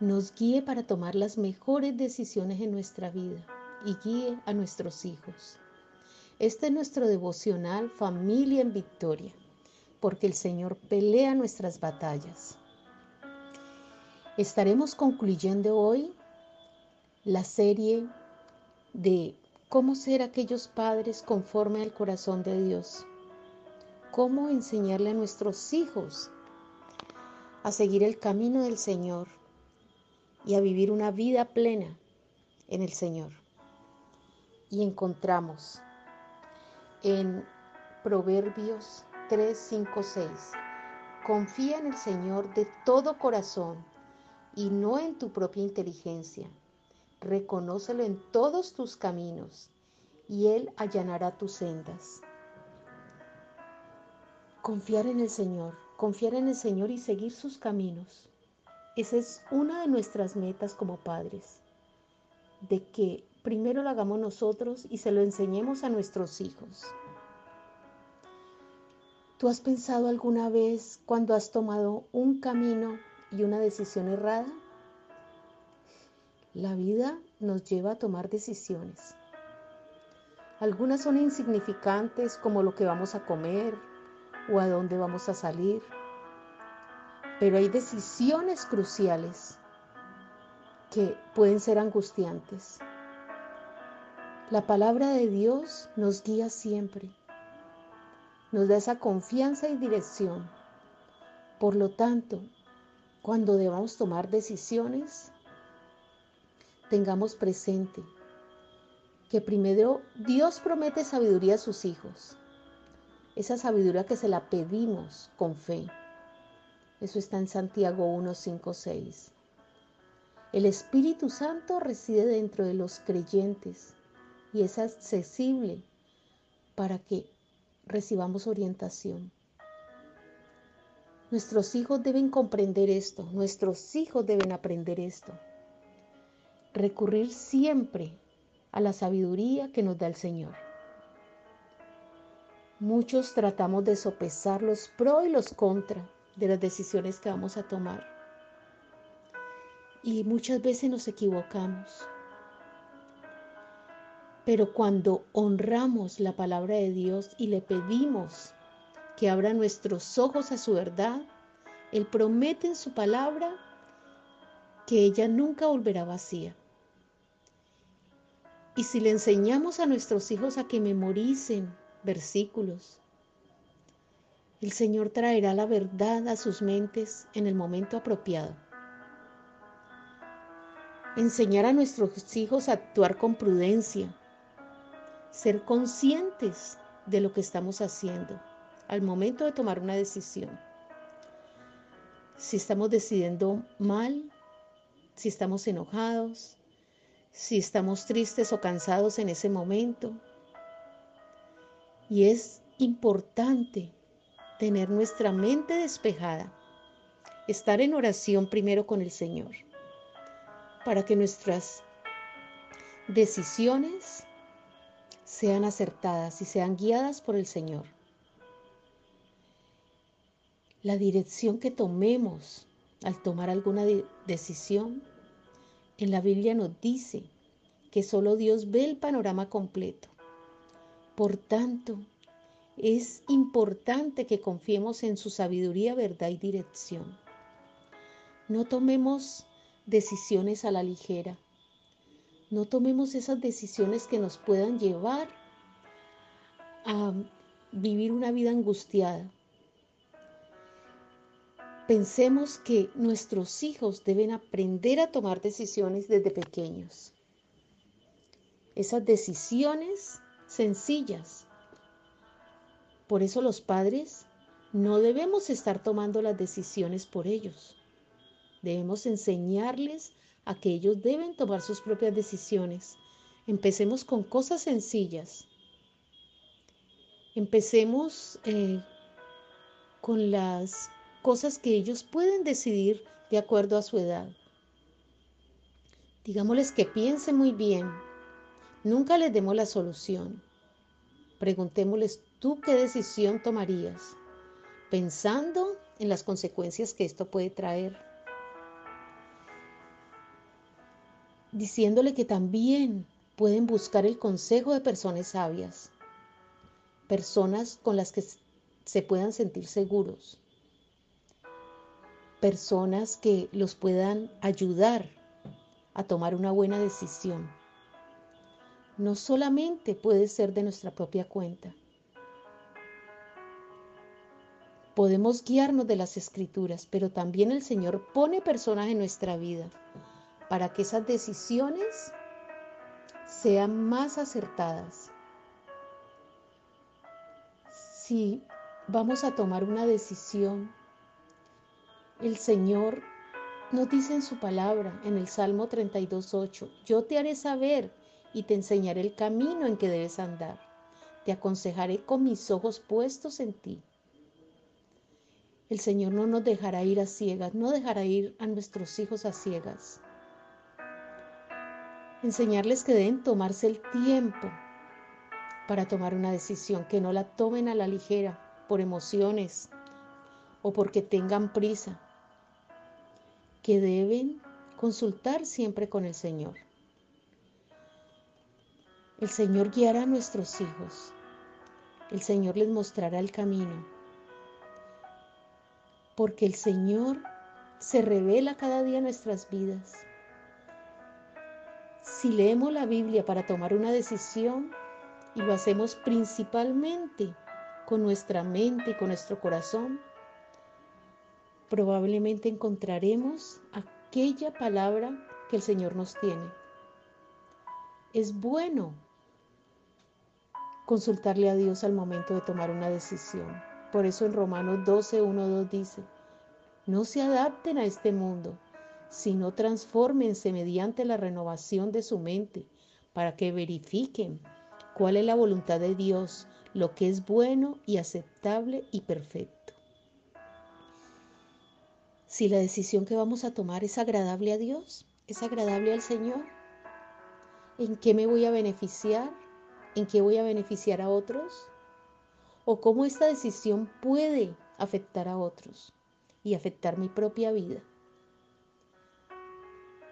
nos guíe para tomar las mejores decisiones en nuestra vida y guíe a nuestros hijos. Este es nuestro devocional Familia en Victoria, porque el Señor pelea nuestras batallas. Estaremos concluyendo hoy la serie de cómo ser aquellos padres conforme al corazón de Dios, cómo enseñarle a nuestros hijos a seguir el camino del Señor y a vivir una vida plena en el Señor. Y encontramos en Proverbios 3, 5, 6, confía en el Señor de todo corazón y no en tu propia inteligencia. Reconócelo en todos tus caminos y Él allanará tus sendas. Confiar en el Señor, confiar en el Señor y seguir sus caminos esa es una de nuestras metas como padres, de que primero lo hagamos nosotros y se lo enseñemos a nuestros hijos. ¿Tú has pensado alguna vez cuando has tomado un camino y una decisión errada? La vida nos lleva a tomar decisiones. Algunas son insignificantes como lo que vamos a comer o a dónde vamos a salir pero hay decisiones cruciales que pueden ser angustiantes. La palabra de Dios nos guía siempre, nos da esa confianza y dirección. Por lo tanto, cuando debamos tomar decisiones, tengamos presente que primero Dios promete sabiduría a sus hijos, esa sabiduría que se la pedimos con fe. Eso está en Santiago 1, 5, 6. El Espíritu Santo reside dentro de los creyentes y es accesible para que recibamos orientación. Nuestros hijos deben comprender esto, nuestros hijos deben aprender esto. Recurrir siempre a la sabiduría que nos da el Señor. Muchos tratamos de sopesar los pro y los contra de las decisiones que vamos a tomar. Y muchas veces nos equivocamos. Pero cuando honramos la palabra de Dios y le pedimos que abra nuestros ojos a su verdad, Él promete en su palabra que ella nunca volverá vacía. Y si le enseñamos a nuestros hijos a que memoricen versículos, el Señor traerá la verdad a sus mentes en el momento apropiado. Enseñar a nuestros hijos a actuar con prudencia, ser conscientes de lo que estamos haciendo al momento de tomar una decisión. Si estamos decidiendo mal, si estamos enojados, si estamos tristes o cansados en ese momento. Y es importante tener nuestra mente despejada, estar en oración primero con el Señor, para que nuestras decisiones sean acertadas y sean guiadas por el Señor. La dirección que tomemos al tomar alguna decisión, en la Biblia nos dice que solo Dios ve el panorama completo. Por tanto, es importante que confiemos en su sabiduría, verdad y dirección. No tomemos decisiones a la ligera. No tomemos esas decisiones que nos puedan llevar a vivir una vida angustiada. Pensemos que nuestros hijos deben aprender a tomar decisiones desde pequeños. Esas decisiones sencillas por eso los padres no debemos estar tomando las decisiones por ellos. Debemos enseñarles a que ellos deben tomar sus propias decisiones. Empecemos con cosas sencillas. Empecemos eh, con las cosas que ellos pueden decidir de acuerdo a su edad. Digámosles que piensen muy bien. Nunca les demos la solución. Preguntémosles, ¿tú qué decisión tomarías? Pensando en las consecuencias que esto puede traer. Diciéndole que también pueden buscar el consejo de personas sabias, personas con las que se puedan sentir seguros, personas que los puedan ayudar a tomar una buena decisión. No solamente puede ser de nuestra propia cuenta. Podemos guiarnos de las escrituras, pero también el Señor pone personas en nuestra vida para que esas decisiones sean más acertadas. Si vamos a tomar una decisión, el Señor nos dice en su palabra, en el Salmo 32.8, yo te haré saber y te enseñaré el camino en que debes andar. Te aconsejaré con mis ojos puestos en ti. El Señor no nos dejará ir a ciegas, no dejará ir a nuestros hijos a ciegas. Enseñarles que deben tomarse el tiempo para tomar una decisión, que no la tomen a la ligera por emociones o porque tengan prisa, que deben consultar siempre con el Señor. El Señor guiará a nuestros hijos. El Señor les mostrará el camino. Porque el Señor se revela cada día en nuestras vidas. Si leemos la Biblia para tomar una decisión y lo hacemos principalmente con nuestra mente y con nuestro corazón, probablemente encontraremos aquella palabra que el Señor nos tiene. Es bueno consultarle a Dios al momento de tomar una decisión. Por eso en Romanos 12, 1, 2 dice, no se adapten a este mundo, sino transfórmense mediante la renovación de su mente para que verifiquen cuál es la voluntad de Dios, lo que es bueno y aceptable y perfecto. Si la decisión que vamos a tomar es agradable a Dios, es agradable al Señor, ¿en qué me voy a beneficiar? en qué voy a beneficiar a otros o cómo esta decisión puede afectar a otros y afectar mi propia vida.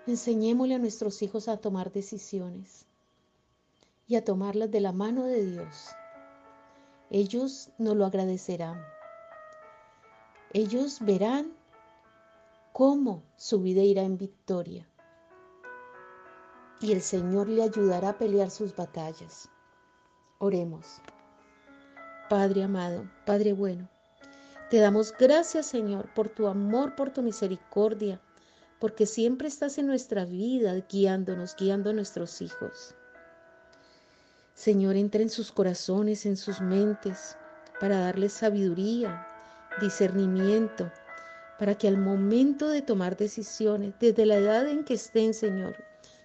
Enseñémosle a nuestros hijos a tomar decisiones y a tomarlas de la mano de Dios. Ellos nos lo agradecerán. Ellos verán cómo su vida irá en victoria y el Señor le ayudará a pelear sus batallas. Oremos. Padre amado, Padre bueno, te damos gracias Señor por tu amor, por tu misericordia, porque siempre estás en nuestra vida guiándonos, guiando a nuestros hijos. Señor, entra en sus corazones, en sus mentes, para darles sabiduría, discernimiento, para que al momento de tomar decisiones, desde la edad en que estén, Señor,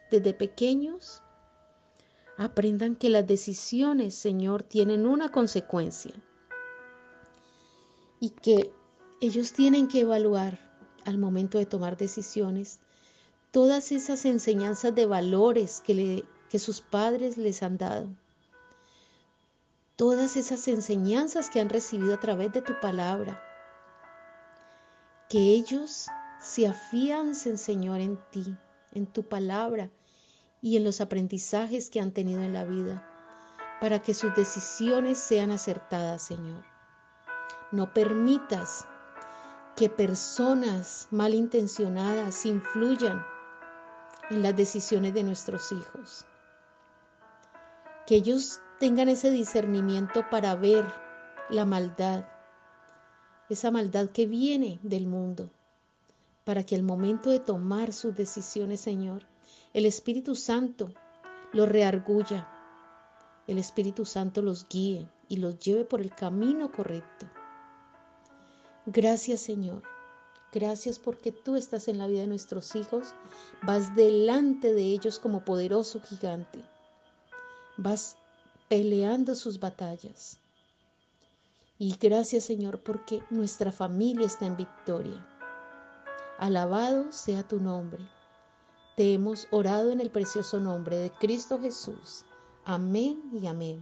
desde pequeños, Aprendan que las decisiones, Señor, tienen una consecuencia y que ellos tienen que evaluar al momento de tomar decisiones todas esas enseñanzas de valores que, que sus padres les han dado, todas esas enseñanzas que han recibido a través de tu palabra, que ellos se afiancen, Señor, en ti, en tu palabra, y en los aprendizajes que han tenido en la vida, para que sus decisiones sean acertadas, Señor. No permitas que personas malintencionadas influyan en las decisiones de nuestros hijos. Que ellos tengan ese discernimiento para ver la maldad, esa maldad que viene del mundo, para que al momento de tomar sus decisiones, Señor, el Espíritu Santo los reargulla. El Espíritu Santo los guíe y los lleve por el camino correcto. Gracias Señor, Gracias porque tú estás en la vida de nuestros hijos, vas delante de ellos como poderoso gigante, vas peleando sus batallas. Y gracias Señor porque nuestra familia está en victoria. Alabado sea tu nombre. Te hemos orado en el precioso nombre de Cristo Jesús. Amén y amén.